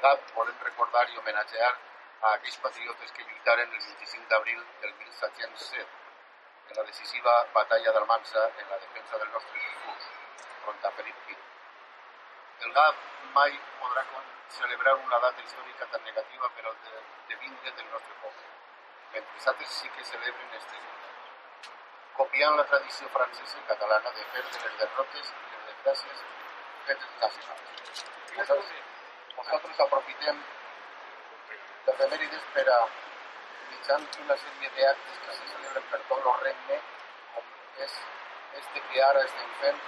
GAP volem recordar i homenatjar a aquells patriotes que lluitaren el 25 d'abril del 1707 en la decisiva batalla d'Almansa en la defensa del nostre discurs contra Felip V. El GAP mai podrà celebrar una data històrica tan negativa per al de, de vingle del nostre poble, mentre altres sí que celebren este dia. Copiant la tradició francesa i catalana de fer de les derrotes i les desgràcies fetes nacionals. Nosaltres, nosaltres aprofitem de remèrides per a mitjan una sèrie d'actes que se celebren per tot el regne, com és este que ara estem fent,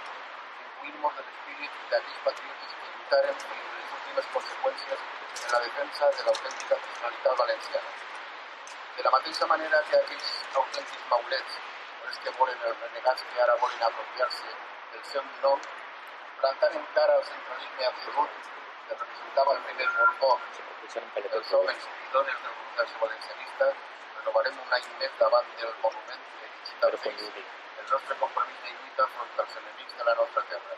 imbuir-nos de l'espírit d'aquells patriotes que lluitaren fins les últimes conseqüències en la defensa de l'autèntica nacionalitat valenciana. De la mateixa manera que aquells autèntics maulets, els que volen els renegats que ara volen apropiar-se del seu nom, plantaren cara al centralisme absolut que representava el primer Borbó els homes i dones del grup dels valencianistes renovarem un any més davant del monument dirigit al país el nostre compromís de lluita front als enemics de la nostra terra.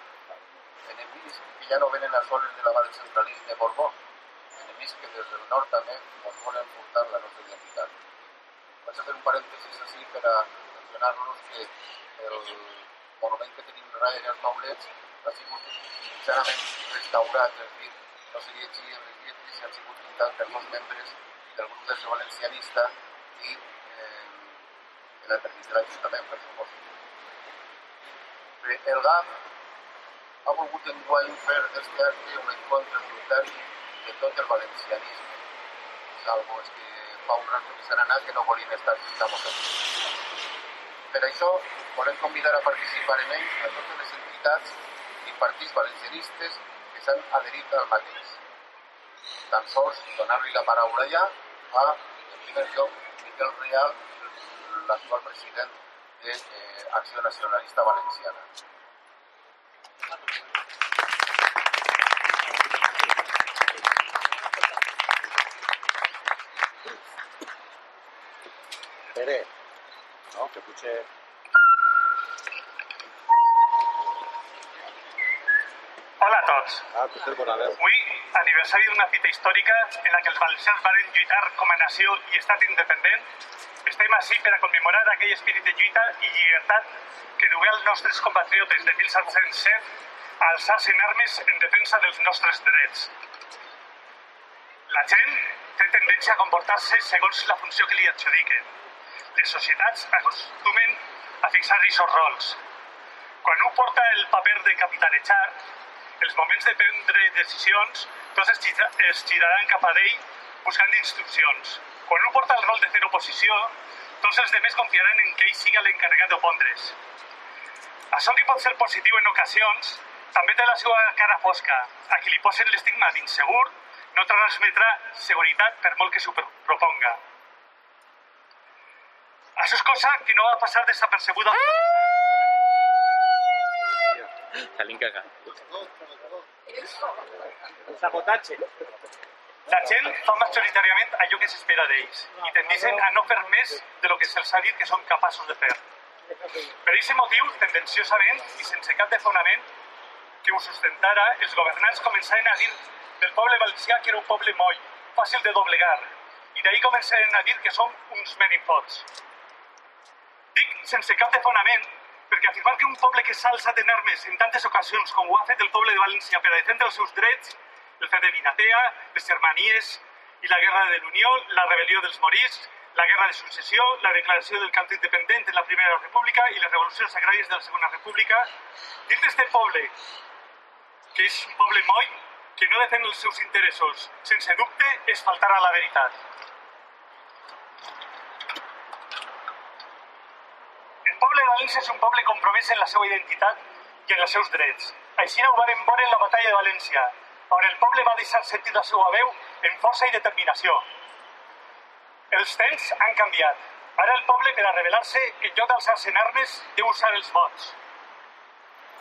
Enemics que ja no venen a soles de la mà del centralisme borbó, enemics que des del nord també ens volen portar la nostra identitat. Vaig a fer un parèntesis així per a mencionar-los que el monument que tenim darrere els maulets ha sigut sincerament restaurat, és dir, no se llegia les lletres i han sigut pintats per molts membres del grup de valencianista i eh, de la permís de l'Ajuntament, per supost. El GAM ha volgut enguany fer acte un encontre voluntari de tot el valencianisme, salvo els que fa un rato que s'han anat que no volien estar fins aquí. Per això volem convidar a participar en ell a totes les entitats partits valencianistes que s'han adherit al mateix tan sols donar-li la paraula ja a, en primer lloc, Miquel Rial, l'actual president d'Acció eh, Nacionalista Valenciana. Pere, no, que potser Tots. Ah. Avui, aniversari d'una fita històrica en la que els valencians van lluitar com a nació i estat independent, estem així per a commemorar aquell espírit de lluita i llibertat que dugué als nostres compatriotes de 1707 a alçar-se en armes en defensa dels nostres drets. La gent té tendència a comportar-se segons la funció que li adjudiquen. Les societats acostumen a fixar aquests rols. Quan un porta el paper de capitanejar, els moments de prendre decisions, tots es, gira, es giraran cap a ell buscant instruccions. Quan un porta el rol de fer oposició, tots els demés confiaran en que ell siga l'encarregat d'opondre's. Això que pot ser positiu en ocasions, també té la seva cara fosca. A qui li posen l'estigma d'insegur no transmetrà seguretat per molt que s'ho proponga. Això és cosa que no va passar desapercebuda. Salín cagat. El sabotatge. La gent fa majoritàriament allò que s'espera d'ells i tendeixen a no fer més de lo que se'ls ha dit que són capaços de fer. Per aquest motiu, tendenciosament i sense cap de fonament que ho sustentara, els governants començaren a dir del poble valencià que era un poble moll, fàcil de doblegar, i d'ahir començaren a dir que som uns menifots. Dic sense cap de fonament perquè afirmar que un poble que s'ha alçat en armes en tantes ocasions com ho ha fet el poble de València per a defendre els seus drets, el fet de Vinatea, les Germanies i la Guerra de l'Unió, la rebel·lió dels Morís, la Guerra de Successió, la declaració del cant independent en la Primera República i les revolucions agràries de la Segona República, dir d'este poble, que és un poble moll, que no defèn els seus interessos, sense dubte, és faltar a la veritat. València és un poble compromès en la seva identitat i en els seus drets. Així ho vam veure en la batalla de València, on el poble va deixar sentir la seva veu en força i determinació. Els temps han canviat. Ara el poble, per a rebel·lar-se, en lloc d'alçar-se en armes, deu usar els vots.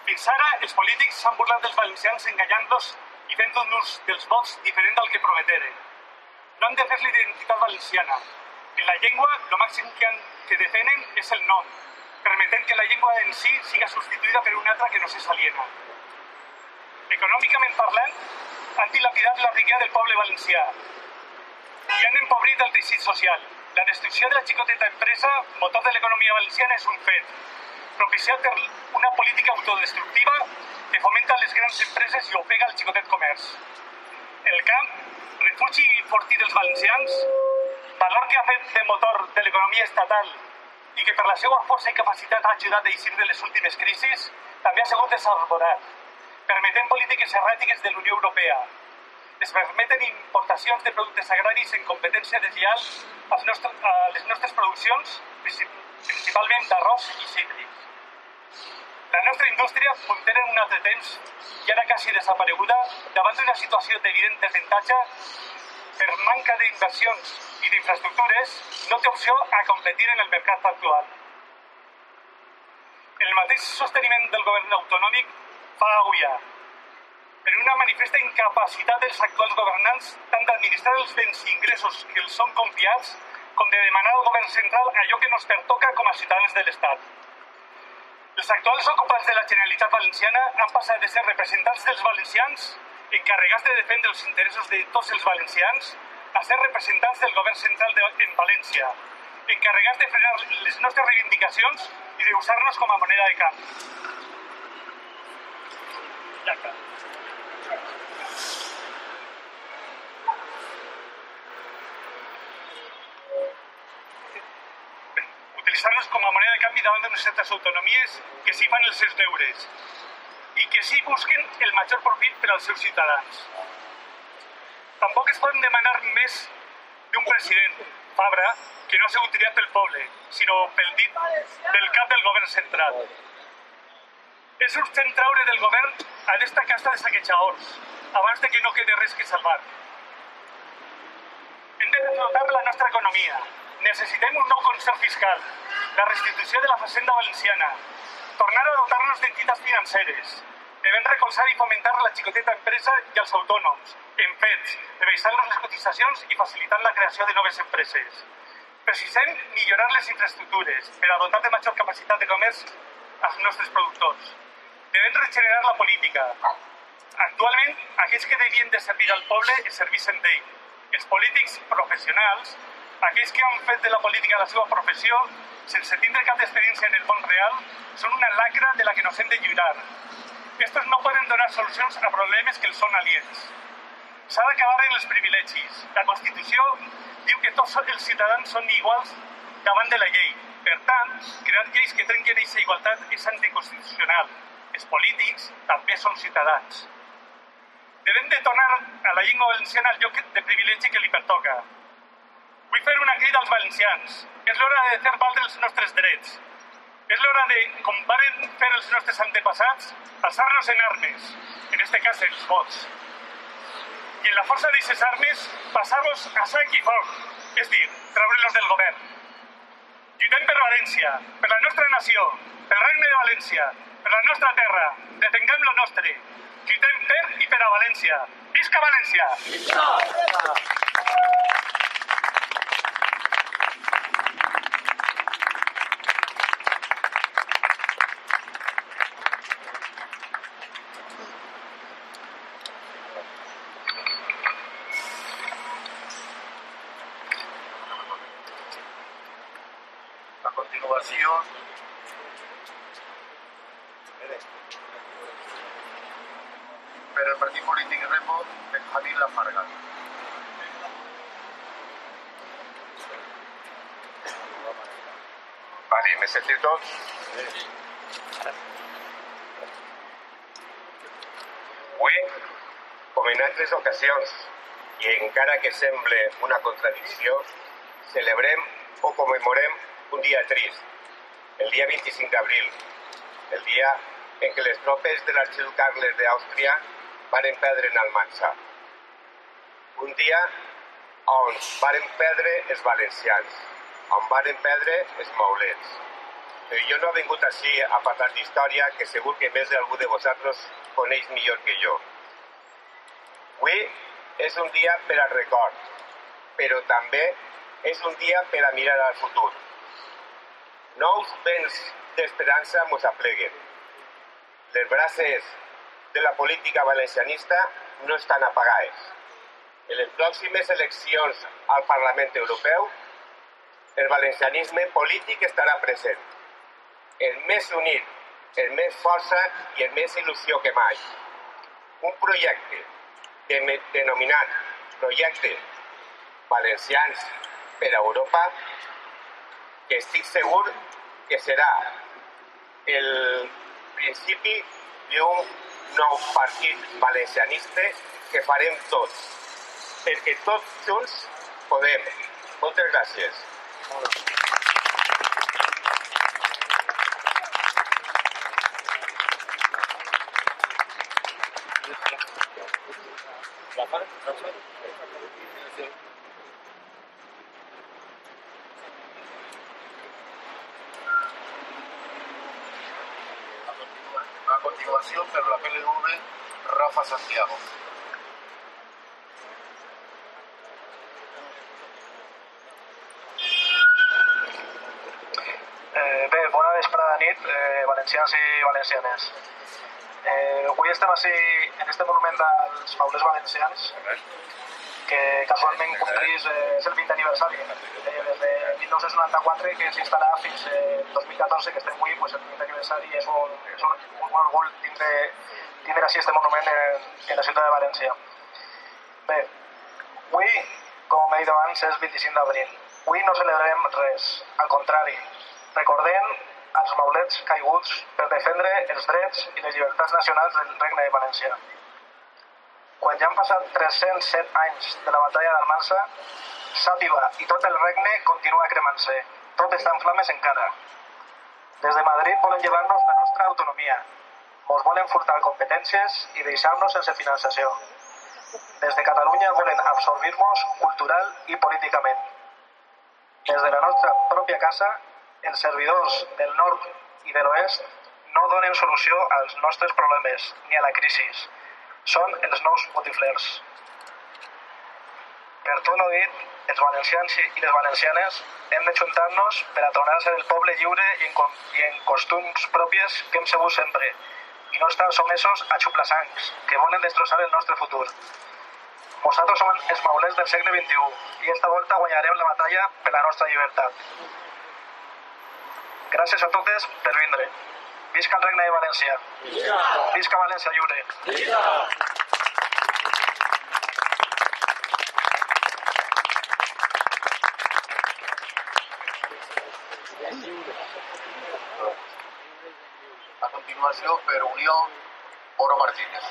Fins ara, els polítics s'han burlat dels valencians enganyant-los i fent un ús dels vots diferent del que prometeren. No han de fer l'identitat valenciana. En la llengua, el màxim que, han, que defenen és el nom, permetent que la llengua en si siga substituïda per una altra que no se s'aliena. Econòmicament parlant, han dilapidat la riquesa del poble valencià i han empobrit el teixit social. La destrucció de la xicoteta empresa, motor de l'economia valenciana, és un fet, propiciat per una política autodestructiva que fomenta les grans empreses i ofega el xicotet comerç. El camp, refugi fortí dels valencians, valor que ha fet de motor de l'economia estatal i que per la seva força i capacitat ha ajudat a eixir de les últimes crisis, també ha sigut desarborat, permetent polítiques erràtiques de l'Unió Europea. Es permeten importacions de productes agraris en competència deslleial a les nostres produccions, principalment d'arròs i cítrics. La nostra indústria, puntera en un altre temps i ara quasi desapareguda, davant d'una situació d'evident desavantatge per manca d'inversions i d'infraestructures, no té opció a competir en el mercat actual. El mateix sosteniment del govern autonòmic fa agulla, per una manifesta incapacitat dels actuals governants tant d'administrar els béns i ingressos que els són confiats com de demanar al govern central allò que nos pertoca com a ciutadans de l'Estat. Els actuals ocupants de la Generalitat Valenciana han passat de ser representants dels valencians, encarregats de defendre els interessos de tots els valencians, a ser representants del govern central de, en València, encarregats de frenar les nostres reivindicacions i d'usar-nos com a moneda de camp. Ja està. utilitzar-los com a moneda de canvi davant d'unes certes autonomies que sí fan els seus deures i que sí busquen el major profit per als seus ciutadans. Tampoc es poden demanar més d'un president, Fabra, que no ha sigut triat pel poble, sinó pel dit del cap del govern central. És urgent traure del govern a aquesta casta de saquejadors, abans de que no quede res que salvar. Hem de dotar la nostra economia, Necessitem un nou concert fiscal, la restitució de la Facenda Valenciana, tornar a dotar-nos d'entitats financeres, devem recolzar i fomentar la xicoteta empresa i els autònoms, en fets, rebaixant-los les cotitzacions i facilitant la creació de noves empreses. Precisem millorar les infraestructures per a dotar de major capacitat de comerç als nostres productors. Devem regenerar la política. Actualment, aquells que devien de servir al poble es servissen d'ell. Els polítics professionals aquells que han fet de la política la seva professió, sense tindre cap experiència en el món real, són una lacra de la que nos hem de lluitar. Estos no poden donar solucions a problemes que els són aliens. S'ha d'acabar en els privilegis. La Constitució diu que tots els ciutadans són iguals davant de la llei. Per tant, crear lleis que trenquen aquesta igualtat és anticonstitucional. Els polítics també són ciutadans. Devem de tornar a la llengua valenciana al lloc de privilegi que li pertoca, Vull fer una crida als valencians. És l'hora de fer valdre els nostres drets. És l'hora de, com varen fer els nostres antepassats, alçar-nos en armes, en este cas els vots. I en la força d'aquestes armes, passar-los a sang i foc, és dir, treure-los del govern. Lluitem per València, per la nostra nació, pel regne de València, per la nostra terra, detenguem lo nostre. Lluitem per i per a València. Visca València! Visca! Continuació per el partit polític Remo Benjamín Lafarga. Vale, me sentiu tots? Avui, com en altres ocasions, i encara que semble una contradicció, celebrem o commemorem un dia trist, el dia 25 d'abril, el dia en què les tropes de l'arxiu Carles d'Àustria van perdre en Almansa. Un dia on varen perdre els valencians, on varen perdre els maulets. Però jo no he vingut així a parlar d'història, que segur que més d'algú de vosaltres coneix millor que jo. Avui és un dia per al record, però també és un dia per a mirar al futur. Nous vents d'esperança mos apleguen. Les braces de la política valencianista no estan apagades. En les pròximes eleccions al Parlament Europeu, el valencianisme polític estarà present. El més unit, el més força i el més il·lusió que mai. Un projecte de- denominat Projecte Valencians per a Europa que estic segur que serà el principi d'un nou partit valencianista que farem tots, perquè tots junts podem. Moltes gràcies. Continuación, per la PLV, Rafa Santiago. Eh, bé, bona vesprada nit, eh, valencians i valencianes. Eh, avui estem així en este monument dels maulers valencians, que casualment complís eh, és el 20 aniversari. Eh, des de 1994 que s'instal·là fins eh, 2014 que estem avui, pues, el 20 aniversari és un, és un, un orgull tindre, tindre així este monument en, en la ciutat de València. Bé, avui, com he dit abans, és 25 d'abril. Avui no celebrem res, al contrari, recordem els maulets caiguts per defendre els drets i les llibertats nacionals del Regne de València. Quan ja han passat 307 anys de la batalla d'Almansa, Sàtiva i tot el regne continua cremant-se. Tot està en flames encara. Des de Madrid volen llevar-nos la nostra autonomia. Ens volen furtar competències i deixar-nos sense finançació. Des de Catalunya volen absorbir-nos cultural i políticament. Des de la nostra pròpia casa, els servidors del nord i de l'oest no donen solució als nostres problemes ni a la crisi. Són els nous botiflers. Per tot lo dit, els valencians i les valencianes hem de juntar-nos per a tornar a ser el poble lliure i en, i en costums pròpies que hem sabut sempre i no estar somesos a xuplassancs que volen destrossar el nostre futur. Nosaltres som els maulers del segle XXI i esta volta guanyarem la batalla per la nostra llibertat. Gràcies a totes per vindre. Visca el regne de València. Visca València lliure. A continuació, per Unió, Oro Martínez.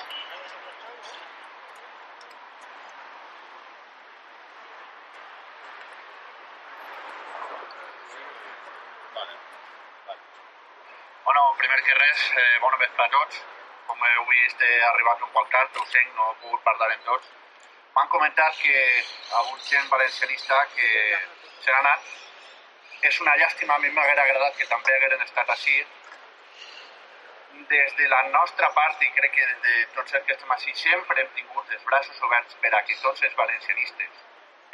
Bueno, primer que res, eh, bona vespre a tots. Com heu vist, he arribat un poc tard, ho sent, no he pogut parlar amb tots. M'han comentat que alguns gent valencianista que se n'ha anat. És una llàstima, a mi m'haguera agradat que també hagueren estat així. Des de la nostra part, i crec que de tots els que estem així, sempre hem tingut els braços oberts per a que tots els valencianistes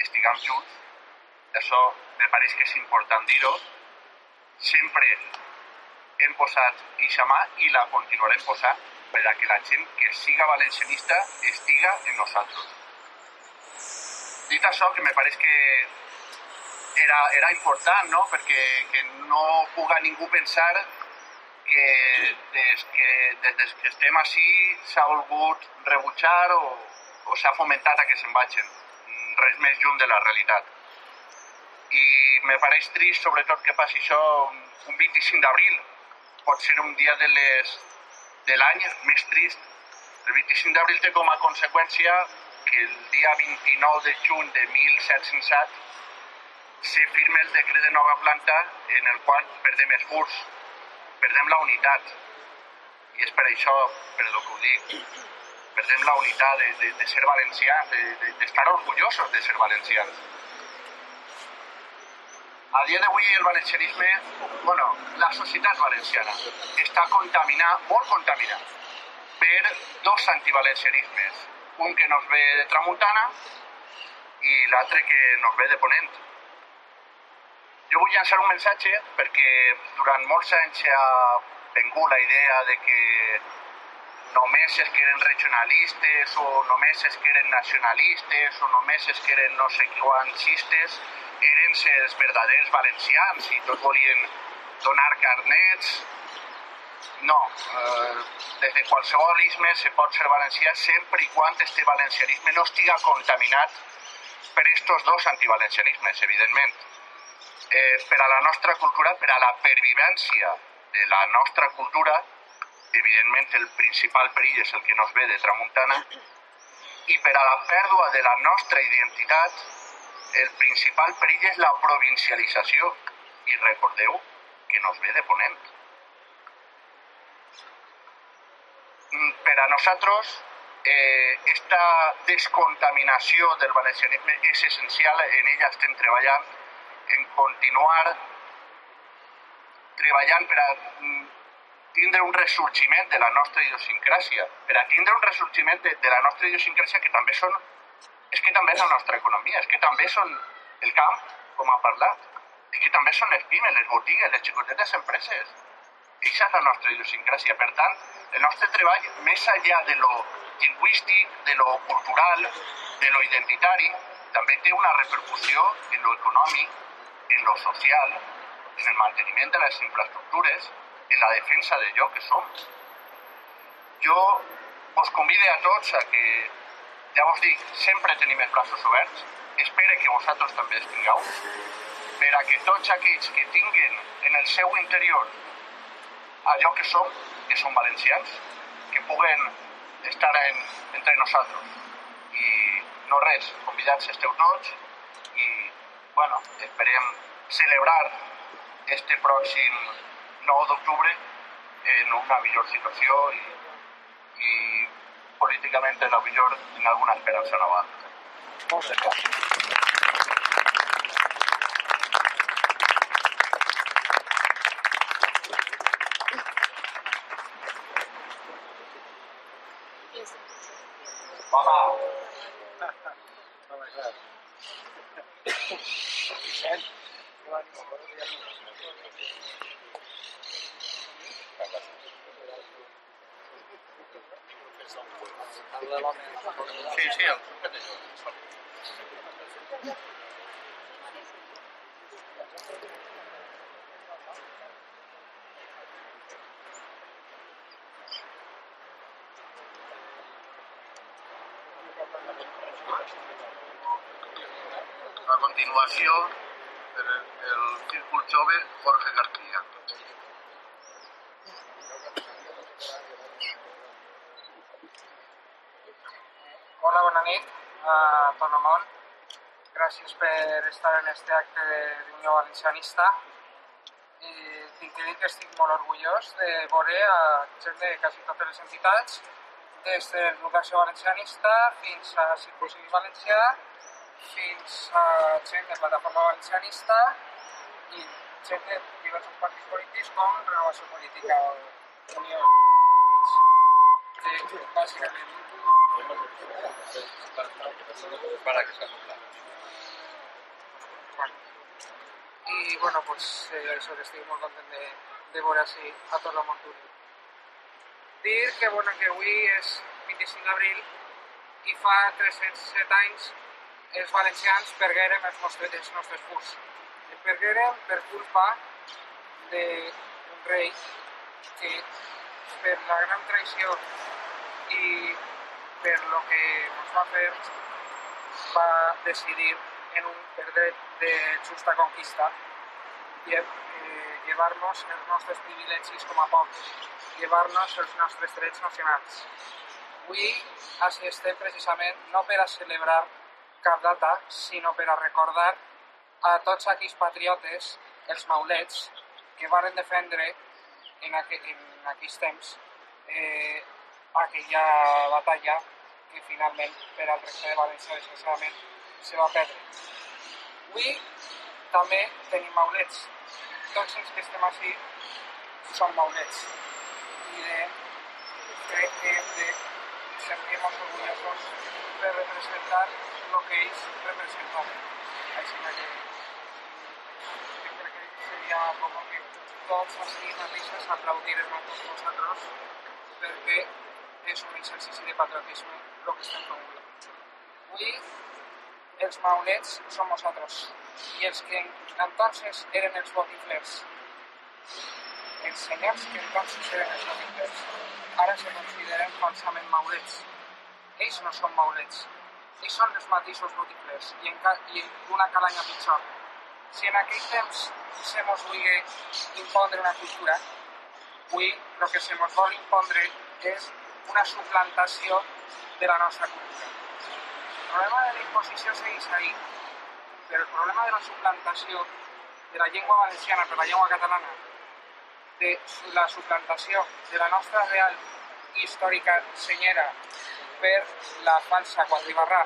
estiguem junts. Això me pareix que és important dir-ho. Sempre hem posat ixa mà i la continuarem posant per a que la gent que siga valencianista estiga en nosaltres. Dit això, que me pareix que era, era important, no? perquè que no puga ningú pensar que des que, des, que estem així s'ha volgut rebutjar o, o s'ha fomentat a que se'n vagin. Res més lluny de la realitat. I me pareix trist, sobretot, que passi això un un 25 d'abril. Pot ser un dia de les de l'any més trist. El 25 d'abril té com a conseqüència que el dia 29 de juny de 1707 se firma el decret de nova planta en el qual perdem els furs, perdem la unitat. I és per això, per el que ho dic, perdem la unitat de, de, de ser valencians, d'estar de, d'estar orgullosos de ser valencians. A dia d'avui el valencianisme, bueno, la societat valenciana està contaminada, molt contaminada, per dos antivalencianismes. Un que nos ve de tramuntana i l'altre que nos ve de ponent. Jo vull llançar un missatge perquè durant molts anys ha vengut la idea de que només es que regionalistes o només es que nacionalistes o només es que eren no sé quantistes, eren els verdaders valencians i tots volien donar carnets. No, eh, des de qualsevol isme se pot ser valencià sempre i quan este valencianisme no estiga contaminat per estos dos antivalencianismes, evidentment. Eh, per a la nostra cultura, per a la pervivència de la nostra cultura, evidentment el principal perill és el que nos ve de tramuntana, i per a la pèrdua de la nostra identitat, el principal perill és la provincialització. I recordeu que nos ve de ponent. Mm, Per a nosaltres, eh, esta descontaminació del valencianisme és essencial, en ella estem treballant, en continuar treballant per a mm, tindre un ressorgiment de la nostra idiosincràsia, per a tindre un ressorgiment de, de la nostra idiosincràsia que també són, és que també és la nostra economia, és que també són el camp, com ha parlat, és que també són les pimes, les botigues, les xicotetes empreses. Eixa és la nostra idiosincràsia. Per tant, el nostre treball, més enllà de lo lingüístic, de lo cultural, de lo identitari, també té una repercussió en lo econòmic, en lo social, en el manteniment de les infraestructures, en la defensa d'allò que som. Jo vos convide a tots a que, ja vos dic, sempre tenim els braços oberts, espere que vosaltres també els tingueu, per a que tots aquells que tinguen en el seu interior allò que som, que som valencians, que puguen estar en, entre nosaltres. I no res, convidats esteu tots i, bueno, esperem celebrar este pròxim 9 d'octubre en una millor situació i, i políticament en la millor, en alguna esperança nova. Moltes gràcies. A continuació, per el Círcul Jove, Jorge García. Hola, bona nit a tot el món. Gràcies per estar en este acte d'Unió Valencianista. I tinc que dir que estic molt orgullós de veure a gent de quasi totes les entitats, des de l'Educació Valencianista fins a Circusit Valencià, fins a gent de Plataforma Valencianista i gent de diversos partits polítics com Renovació Política o Unió. De, bàsicament, Para que sea i bueno, pues, eh, això que estic molt content de, de veure així a tot el món. Dir que, bueno, que avui és 25 d'abril i fa 307 anys els valencians perguérem els nostres, els nostres furs. Els perguérem per culpa d'un rei que per la gran traïció i per lo que ens va fer va decidir en un per dret de justa conquista lle- eh, llevar-nos els nostres privilegis com a pocs, llevar-nos els nostres drets nacionals. Avui així estem precisament no per a celebrar cap data, sinó per a recordar a tots aquells patriotes, els maulets, que varen defendre en, aqu en aquells temps eh, aquella batalla que finalment per al regne de València desgraciadament se va perdre. Avui també tenim maulets. Tots els que estem així són maulets. I de, crec que hem de sentir-nos orgullosos per representar el que ells representen. Així que jo crec que seria com que tots així mateixos aplaudirem a tots nosaltres perquè és un exercici de patriotisme el que estem formulant. Avui els maulets som nosaltres i els que entonces eren els botiflers. Els senyors que entonces eren els botiflers ara se consideren falsament maulets. Ells no són maulets, ells són els mateixos botiflers i, en, i una calanya pitjor. Si en aquell temps se mos vulgui impondre una cultura, avui el que se mos vol impondre és una suplantació de la nostra cultura. El problema de la imposició segueix ahí, però el problema de la suplantació de la llengua valenciana per la llengua catalana, de la suplantació de la nostra real històrica senyera per la falsa quadribarra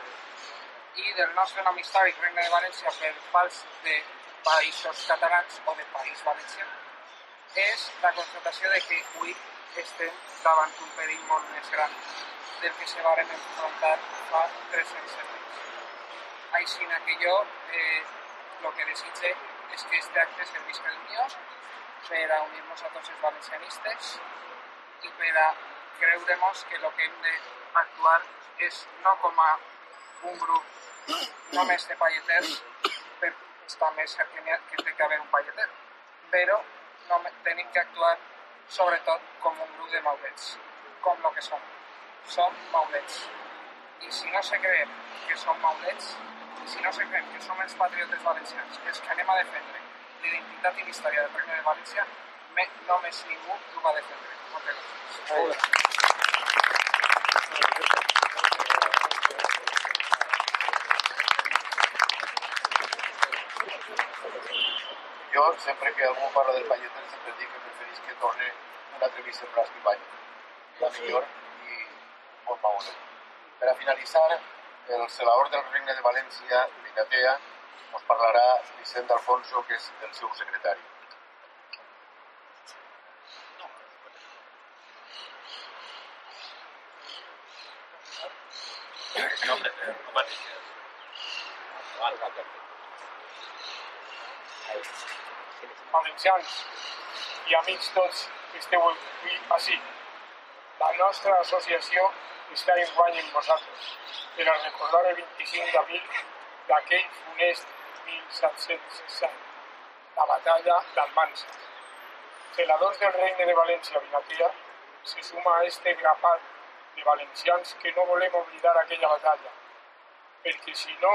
i del nostre nom històric Regne de València per fals de països catalans o de país valencià és la constatació de que avui estem davant un perill molt més gran del que se varen enfrontar fa 300 segles. Així que jo eh, el que desitge és que este acte servisca el millor per a a tots els valencianistes i per a creure-nos que el que hem d'actuar és no com a un grup només de palleters, per està més cert que té que haver un palleter, però no tenim que actuar sobretot com un grup de maulets, com el que som. Som maulets. I si no se creen que som maulets, si no se creen que som els patriotes valencians, que anem a defendre l'identitat i la història del Regne de València, me, només ningú ho va defendre. Moltes gràcies. Jo, sempre que algú parla del palleter, sempre dic que preferís que torni una entrevista amb Blasco Ibáñez. La millor i molt maonet. Per a finalitzar, el celador del Regne de València, Vinatea, us parlarà Vicent Alfonso, que és el seu secretari. No, hombre, no mateixes. valencians i amics tots que esteu avui així. La nostra associació està en guany amb vosaltres per a recordar el 25 d'abril d'aquell funest 1760, la batalla d'Almansa. Celadors del Regne de València Vinatea se suma a este grapat de valencians que no volem oblidar aquella batalla, perquè si no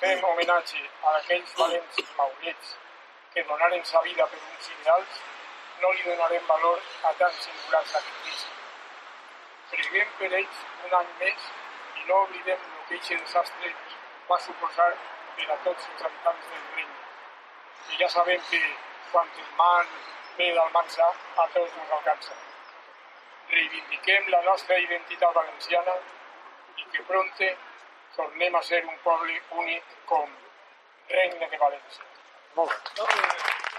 fem homenatge a aquells valents maulets que donaren sa vida per uns ideals, no li donarem valor a tan singular sacrifici. Preguem per ells un any més i no oblidem el que aquest desastre va suposar per a tots els habitants del regne. I ja sabem que quan el mal ve d'Almansa a tots ens alcança. Reivindiquem la nostra identitat valenciana i que pronte tornem a ser un poble únic com Regne de València. Molt bé.